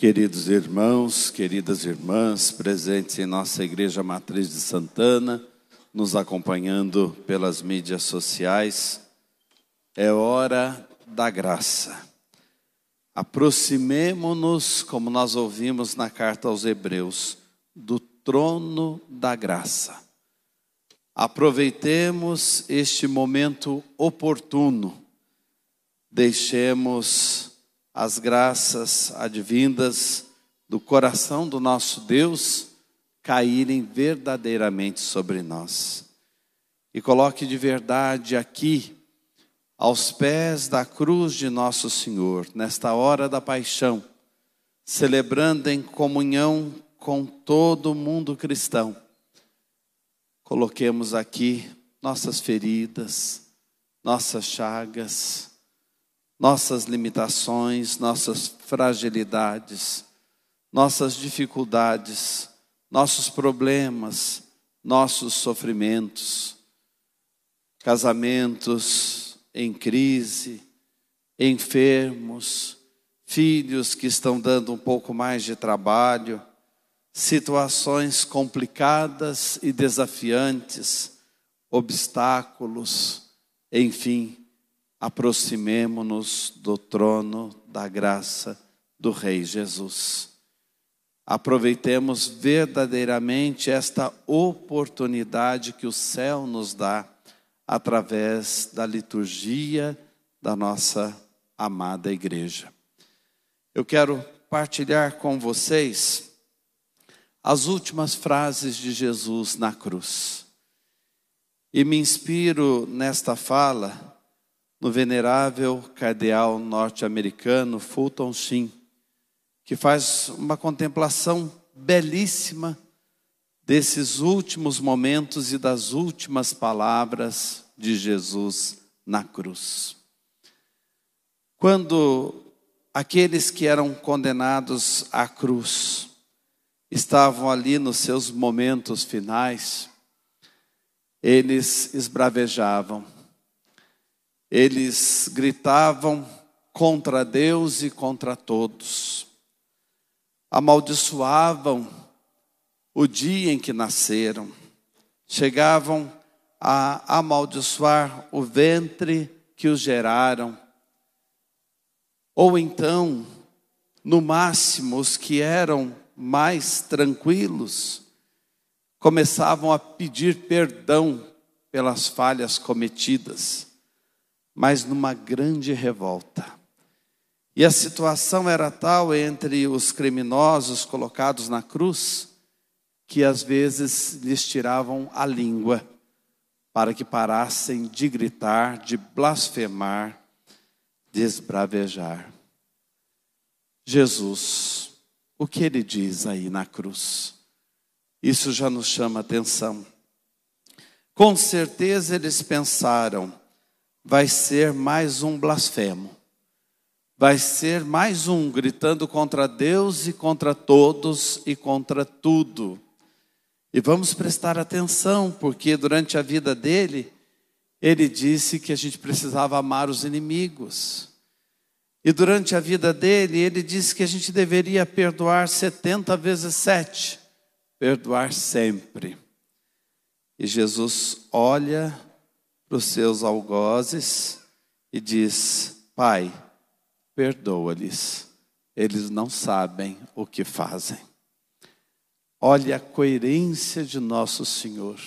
Queridos irmãos, queridas irmãs, presentes em nossa Igreja Matriz de Santana, nos acompanhando pelas mídias sociais, é hora da graça. Aproximemo-nos, como nós ouvimos na carta aos Hebreus, do trono da graça. Aproveitemos este momento oportuno, deixemos as graças advindas do coração do nosso Deus caírem verdadeiramente sobre nós. E coloque de verdade aqui, aos pés da cruz de nosso Senhor, nesta hora da paixão, celebrando em comunhão com todo o mundo cristão. Coloquemos aqui nossas feridas, nossas chagas, nossas limitações, nossas fragilidades, nossas dificuldades, nossos problemas, nossos sofrimentos, casamentos em crise, enfermos, filhos que estão dando um pouco mais de trabalho, situações complicadas e desafiantes, obstáculos, enfim, aproximemo-nos do trono da graça do Rei Jesus. Aproveitemos verdadeiramente esta oportunidade que o céu nos dá através da liturgia da nossa amada igreja. Eu quero partilhar com vocês as últimas frases de Jesus na cruz. E me inspiro nesta fala no venerável cardeal norte-americano Fulton Sheen, que faz uma contemplação belíssima desses últimos momentos e das últimas palavras de Jesus na cruz. Quando aqueles que eram condenados à cruz estavam ali nos seus momentos finais, eles esbravejavam eles gritavam contra Deus e contra todos, amaldiçoavam o dia em que nasceram, chegavam a amaldiçoar o ventre que os geraram, ou então, no máximo, os que eram mais tranquilos começavam a pedir perdão pelas falhas cometidas mas numa grande revolta. E a situação era tal entre os criminosos colocados na cruz, que às vezes lhes tiravam a língua, para que parassem de gritar, de blasfemar, de esbravejar. Jesus, o que ele diz aí na cruz? Isso já nos chama atenção. Com certeza eles pensaram, vai ser mais um blasfemo. Vai ser mais um gritando contra Deus e contra todos e contra tudo. E vamos prestar atenção, porque durante a vida dele, ele disse que a gente precisava amar os inimigos. E durante a vida dele, ele disse que a gente deveria perdoar 70 vezes sete, perdoar sempre. E Jesus olha para os seus algozes e diz: Pai, perdoa-lhes, eles não sabem o que fazem. Olha a coerência de nosso Senhor.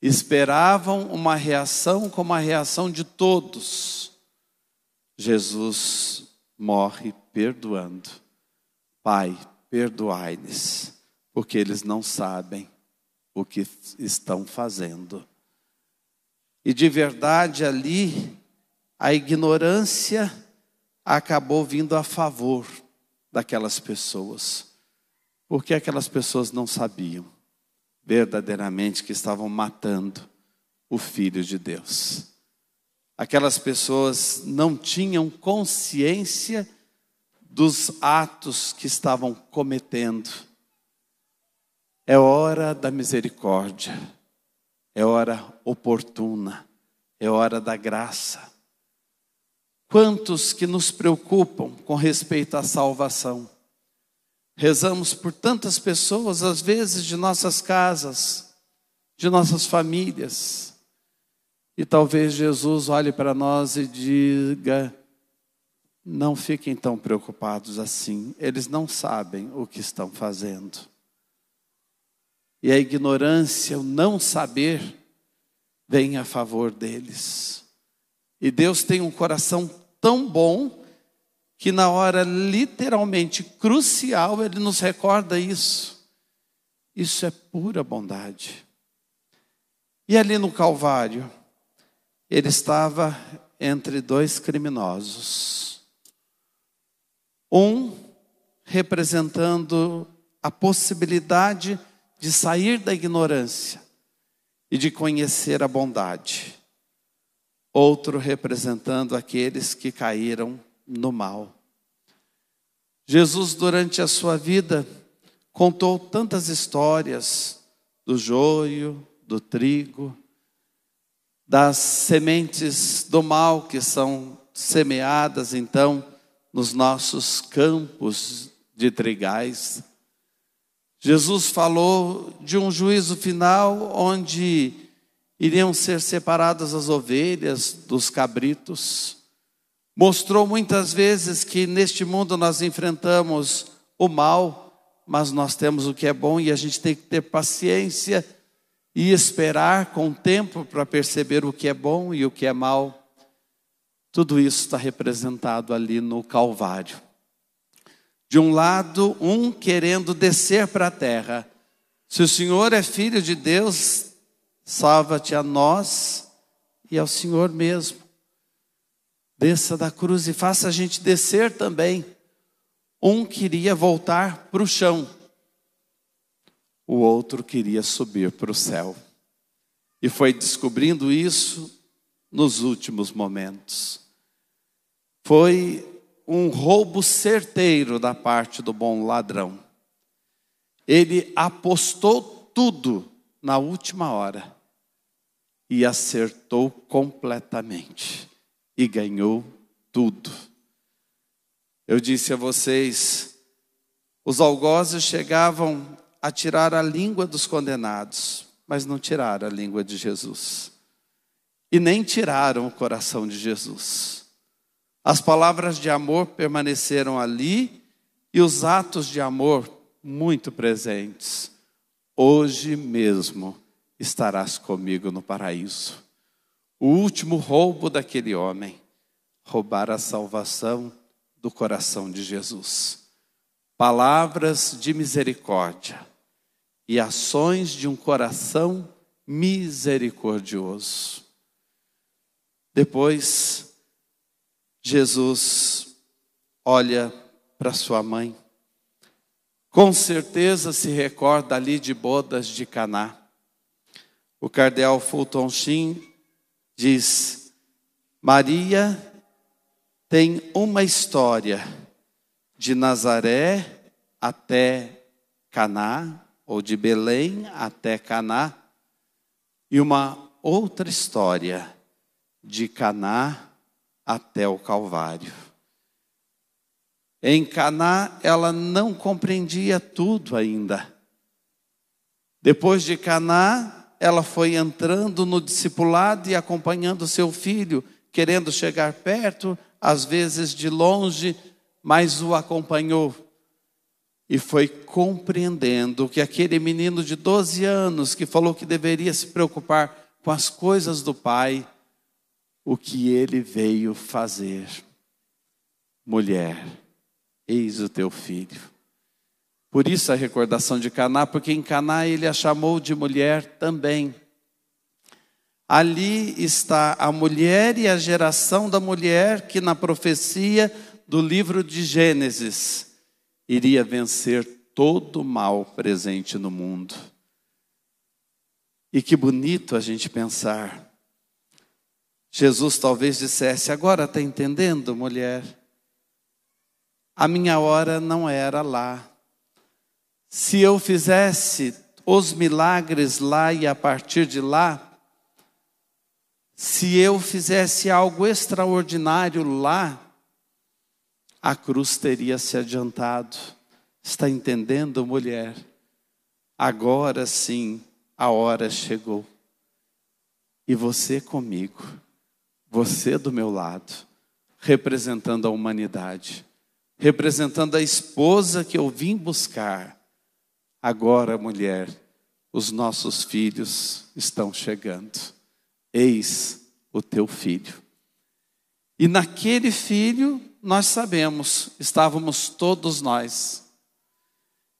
Esperavam uma reação como a reação de todos. Jesus morre perdoando. Pai, perdoai-lhes, porque eles não sabem o que estão fazendo. E de verdade ali, a ignorância acabou vindo a favor daquelas pessoas, porque aquelas pessoas não sabiam verdadeiramente que estavam matando o Filho de Deus. Aquelas pessoas não tinham consciência dos atos que estavam cometendo. É hora da misericórdia é hora oportuna, é hora da graça. Quantos que nos preocupam com respeito à salvação? Rezamos por tantas pessoas, às vezes de nossas casas, de nossas famílias. E talvez Jesus olhe para nós e diga: não fiquem tão preocupados assim, eles não sabem o que estão fazendo. E a ignorância, o não saber, vem a favor deles. E Deus tem um coração tão bom que na hora literalmente crucial ele nos recorda isso. Isso é pura bondade. E ali no Calvário, ele estava entre dois criminosos. Um representando a possibilidade de sair da ignorância e de conhecer a bondade. Outro representando aqueles que caíram no mal. Jesus, durante a sua vida, contou tantas histórias do joio, do trigo, das sementes do mal que são semeadas então nos nossos campos de trigais. Jesus falou de um juízo final onde iriam ser separadas as ovelhas dos cabritos Mostrou muitas vezes que neste mundo nós enfrentamos o mal, mas nós temos o que é bom e a gente tem que ter paciência e esperar com tempo para perceber o que é bom e o que é mal. Tudo isso está representado ali no Calvário. De um lado, um querendo descer para a terra. Se o Senhor é filho de Deus, salva-te a nós e ao Senhor mesmo. Desça da cruz e faça a gente descer também. Um queria voltar para o chão, o outro queria subir para o céu. E foi descobrindo isso nos últimos momentos. Foi um roubo certeiro da parte do bom ladrão. Ele apostou tudo na última hora e acertou completamente e ganhou tudo. Eu disse a vocês, os algozes chegavam a tirar a língua dos condenados, mas não tiraram a língua de Jesus. E nem tiraram o coração de Jesus. As palavras de amor permaneceram ali e os atos de amor muito presentes. Hoje mesmo estarás comigo no paraíso. O último roubo daquele homem, roubar a salvação do coração de Jesus. Palavras de misericórdia e ações de um coração misericordioso. Depois, Jesus olha para sua mãe. Com certeza se recorda ali de bodas de Caná. O cardeal Fulton Sheen diz: Maria tem uma história de Nazaré até Caná, ou de Belém até Caná, e uma outra história de Caná até o Calvário. Em Caná ela não compreendia tudo ainda. Depois de Caná, ela foi entrando no discipulado e acompanhando seu filho, querendo chegar perto, às vezes de longe, mas o acompanhou. E foi compreendendo que aquele menino de 12 anos que falou que deveria se preocupar com as coisas do pai, o que ele veio fazer. Mulher, eis o teu filho. Por isso a recordação de Caná, porque em Caná ele a chamou de mulher também. Ali está a mulher e a geração da mulher que na profecia do livro de Gênesis iria vencer todo o mal presente no mundo. E que bonito a gente pensar. Jesus talvez dissesse: Agora está entendendo, mulher? A minha hora não era lá. Se eu fizesse os milagres lá e a partir de lá, se eu fizesse algo extraordinário lá, a cruz teria se adiantado. Está entendendo, mulher? Agora sim a hora chegou. E você comigo, você do meu lado, representando a humanidade, representando a esposa que eu vim buscar. Agora, mulher, os nossos filhos estão chegando. Eis o teu filho. E naquele filho, nós sabemos, estávamos todos nós.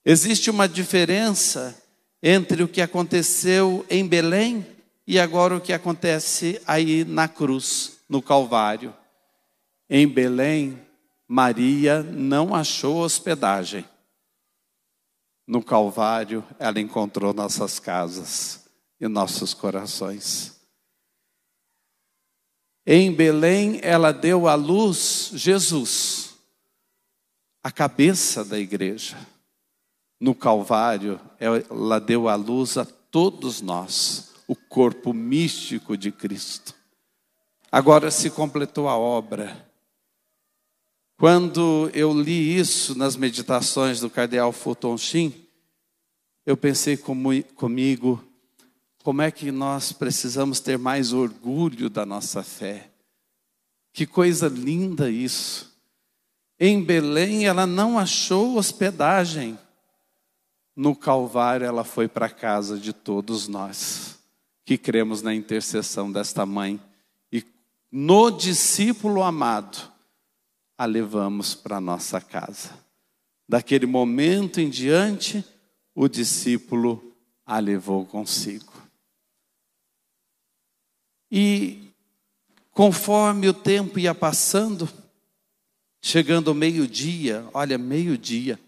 Existe uma diferença entre o que aconteceu em Belém e agora o que acontece aí na cruz, no Calvário. Em Belém, Maria não achou hospedagem. No Calvário, ela encontrou nossas casas e nossos corações. Em Belém, ela deu à luz Jesus, a cabeça da igreja. No Calvário, ela deu à luz a todos nós, o corpo místico de Cristo. Agora se completou a obra. Quando eu li isso nas meditações do cardeal Fulton Sheen, eu pensei comigo, como é que nós precisamos ter mais orgulho da nossa fé? Que coisa linda isso. Em Belém ela não achou hospedagem. No Calvário ela foi para a casa de todos nós que cremos na intercessão desta mãe e no discípulo amado a levamos para nossa casa. Daquele momento em diante, o discípulo a levou consigo. E conforme o tempo ia passando, chegando ao meio-dia, olha, meio-dia,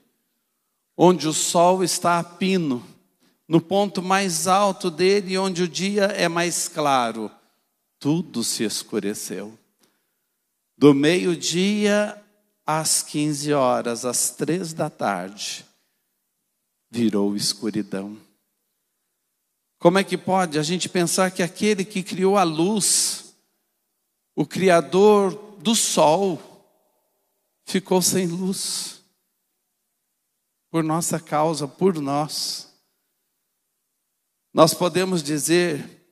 onde o sol está a pino, no ponto mais alto dele, onde o dia é mais claro, tudo se escureceu. Do meio-dia às 15 horas, às três da tarde, virou escuridão. Como é que pode a gente pensar que aquele que criou a luz, o Criador do sol, ficou sem luz? Por nossa causa, por nós. Nós podemos dizer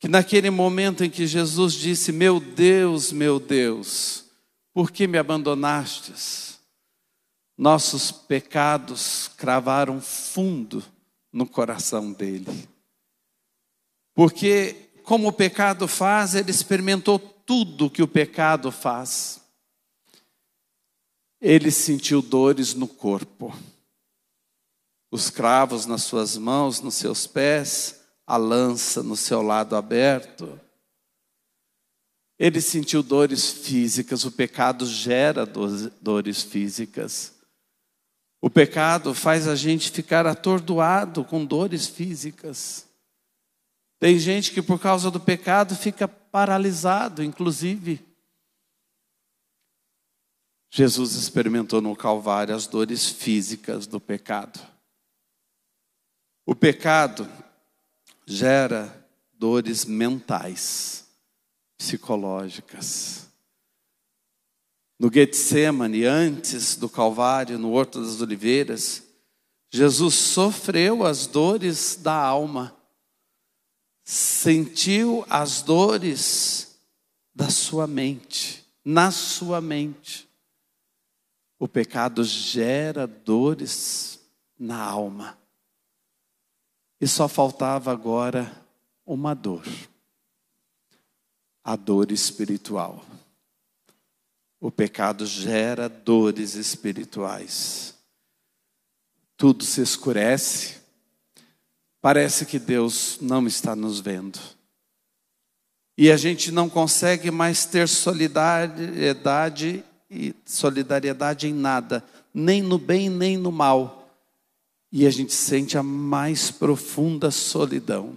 que naquele momento em que Jesus disse: Meu Deus, meu Deus, por que me abandonastes? Nossos pecados cravaram fundo no coração dele. Porque, como o pecado faz, ele experimentou tudo que o pecado faz. Ele sentiu dores no corpo, os cravos nas suas mãos, nos seus pés, a lança no seu lado aberto. Ele sentiu dores físicas, o pecado gera dores físicas. O pecado faz a gente ficar atordoado com dores físicas. Tem gente que por causa do pecado fica paralisado, inclusive. Jesus experimentou no Calvário as dores físicas do pecado. O pecado gera dores mentais, psicológicas. No Getsemane, antes do Calvário, no Horto das Oliveiras, Jesus sofreu as dores da alma, sentiu as dores da sua mente, na sua mente. O pecado gera dores na alma. E só faltava agora uma dor, a dor espiritual. O pecado gera dores espirituais. Tudo se escurece. Parece que Deus não está nos vendo. E a gente não consegue mais ter solidariedade e solidariedade em nada, nem no bem nem no mal. E a gente sente a mais profunda solidão.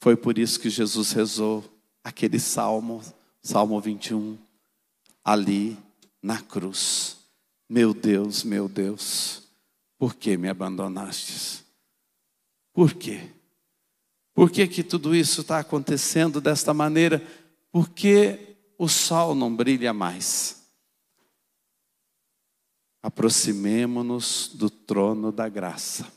Foi por isso que Jesus rezou aquele salmo, Salmo 21 ali na cruz. Meu Deus, meu Deus, por que me abandonastes? Por quê? Por que, que tudo isso está acontecendo desta maneira? Porque o sol não brilha mais. Aproximemo-nos do trono da graça.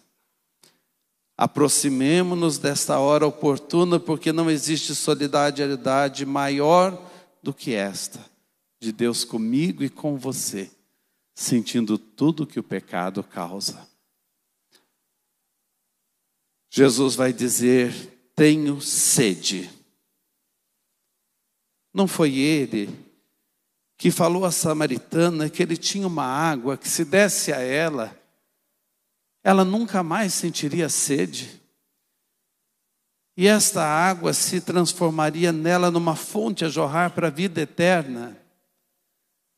Aproximemo-nos desta hora oportuna, porque não existe solidariedade maior do que esta, de Deus comigo e com você, sentindo tudo que o pecado causa. Jesus vai dizer: Tenho sede. Não foi ele que falou à samaritana que ele tinha uma água que, se desse a ela, ela nunca mais sentiria sede. E esta água se transformaria nela numa fonte a jorrar para a vida eterna.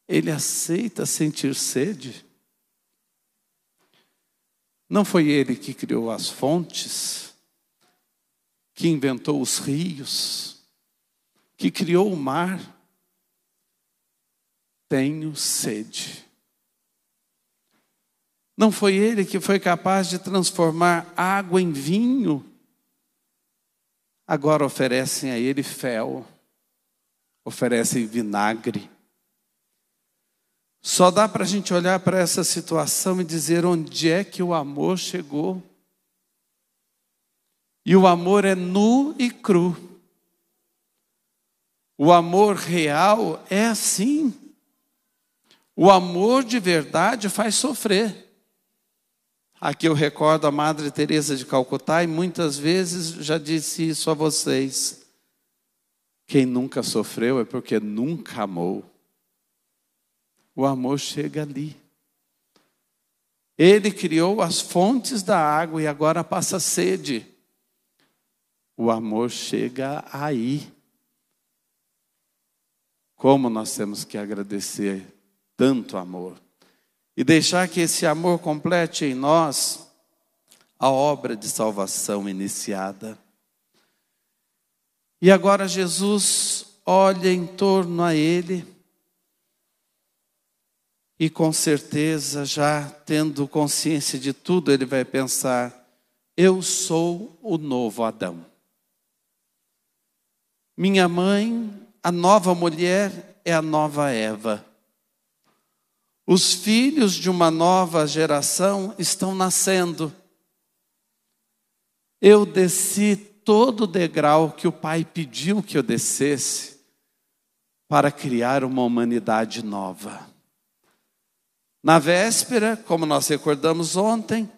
Ele aceita sentir sede. Não foi ele que criou as fontes, que inventou os rios, que criou o mar tenho sede. Não foi ele que foi capaz de transformar água em vinho? Agora oferecem a ele fel, oferecem vinagre. Só dá para a gente olhar para essa situação e dizer onde é que o amor chegou. E o amor é nu e cru. O amor real é assim. O amor de verdade faz sofrer. Aqui eu recordo a Madre Teresa de Calcutá e muitas vezes já disse isso a vocês. Quem nunca sofreu é porque nunca amou. O amor chega ali. Ele criou as fontes da água e agora passa sede. O amor chega aí. Como nós temos que agradecer tanto amor. E deixar que esse amor complete em nós a obra de salvação iniciada. E agora Jesus olha em torno a ele e com certeza, já tendo consciência de tudo, ele vai pensar: eu sou o novo Adão. Minha mãe, a nova mulher, é a nova Eva. Os filhos de uma nova geração estão nascendo. Eu desci todo o degrau que o Pai pediu que eu descesse para criar uma humanidade nova. Na véspera, como nós recordamos ontem,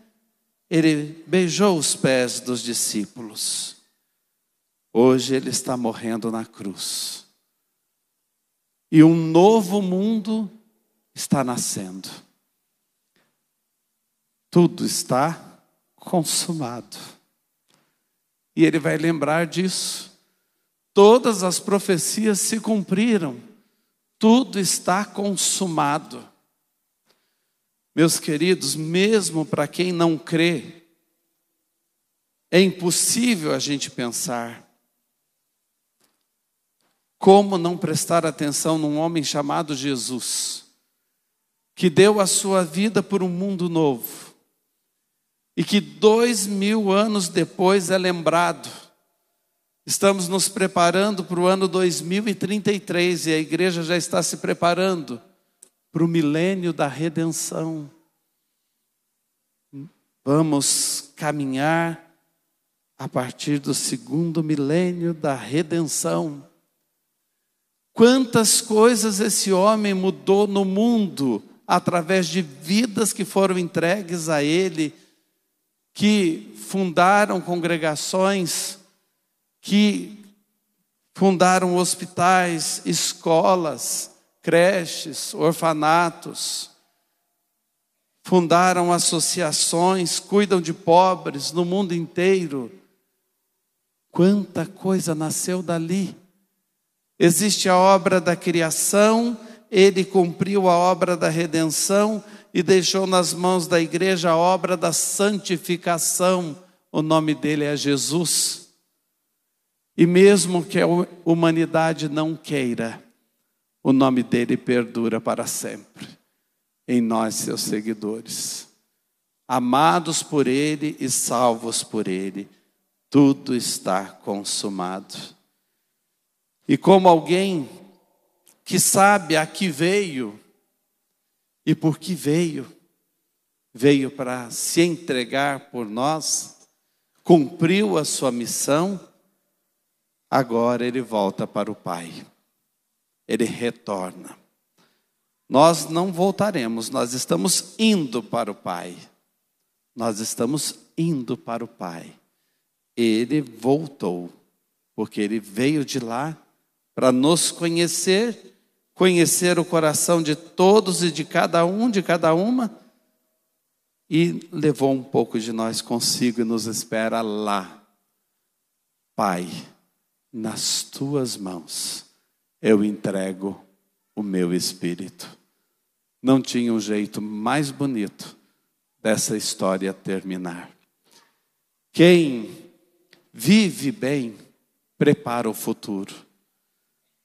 ele beijou os pés dos discípulos. Hoje ele está morrendo na cruz. E um novo mundo está nascendo. Tudo está consumado. E ele vai lembrar disso. Todas as profecias se cumpriram. Tudo está consumado. Meus queridos, mesmo para quem não crê, é impossível a gente pensar. Como não prestar atenção num homem chamado Jesus? Que deu a sua vida por um mundo novo, e que dois mil anos depois é lembrado. Estamos nos preparando para o ano 2033 e a igreja já está se preparando para o milênio da redenção. Vamos caminhar a partir do segundo milênio da redenção. Quantas coisas esse homem mudou no mundo através de vidas que foram entregues a Ele, que fundaram congregações, que fundaram hospitais, escolas, creches, orfanatos, fundaram associações, cuidam de pobres no mundo inteiro. Quanta coisa nasceu dali. Existe a obra da criação, ele cumpriu a obra da redenção e deixou nas mãos da igreja a obra da santificação. O nome dele é Jesus. E mesmo que a humanidade não queira, o nome dele perdura para sempre em nós, seus seguidores. Amados por ele e salvos por ele, tudo está consumado. E como alguém que sabe a que veio, E por que veio? Veio para se entregar por nós, cumpriu a sua missão, agora ele volta para o Pai. Ele retorna. Nós não voltaremos, nós estamos indo para o Pai. Nós estamos indo para o Pai. Ele voltou, porque ele veio de lá para nos conhecer, conhecer o coração de todos e de cada um, de cada uma, e levou um pouco de nós consigo e nos espera lá. Pai, nas tuas mãos eu entrego o meu espírito. Não tinha um jeito mais bonito dessa história terminar. Quem vive bem prepara o futuro.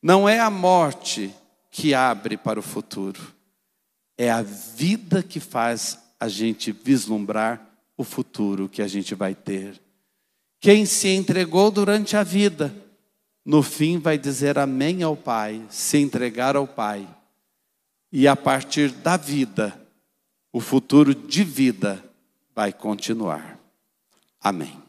Não é a morte que abre para o futuro, é a vida que faz a gente vislumbrar o futuro que a gente vai ter. Quem se entregou durante a vida, no fim vai dizer amém ao Pai, se entregar ao Pai. E a partir da vida, o futuro de vida vai continuar. Amém.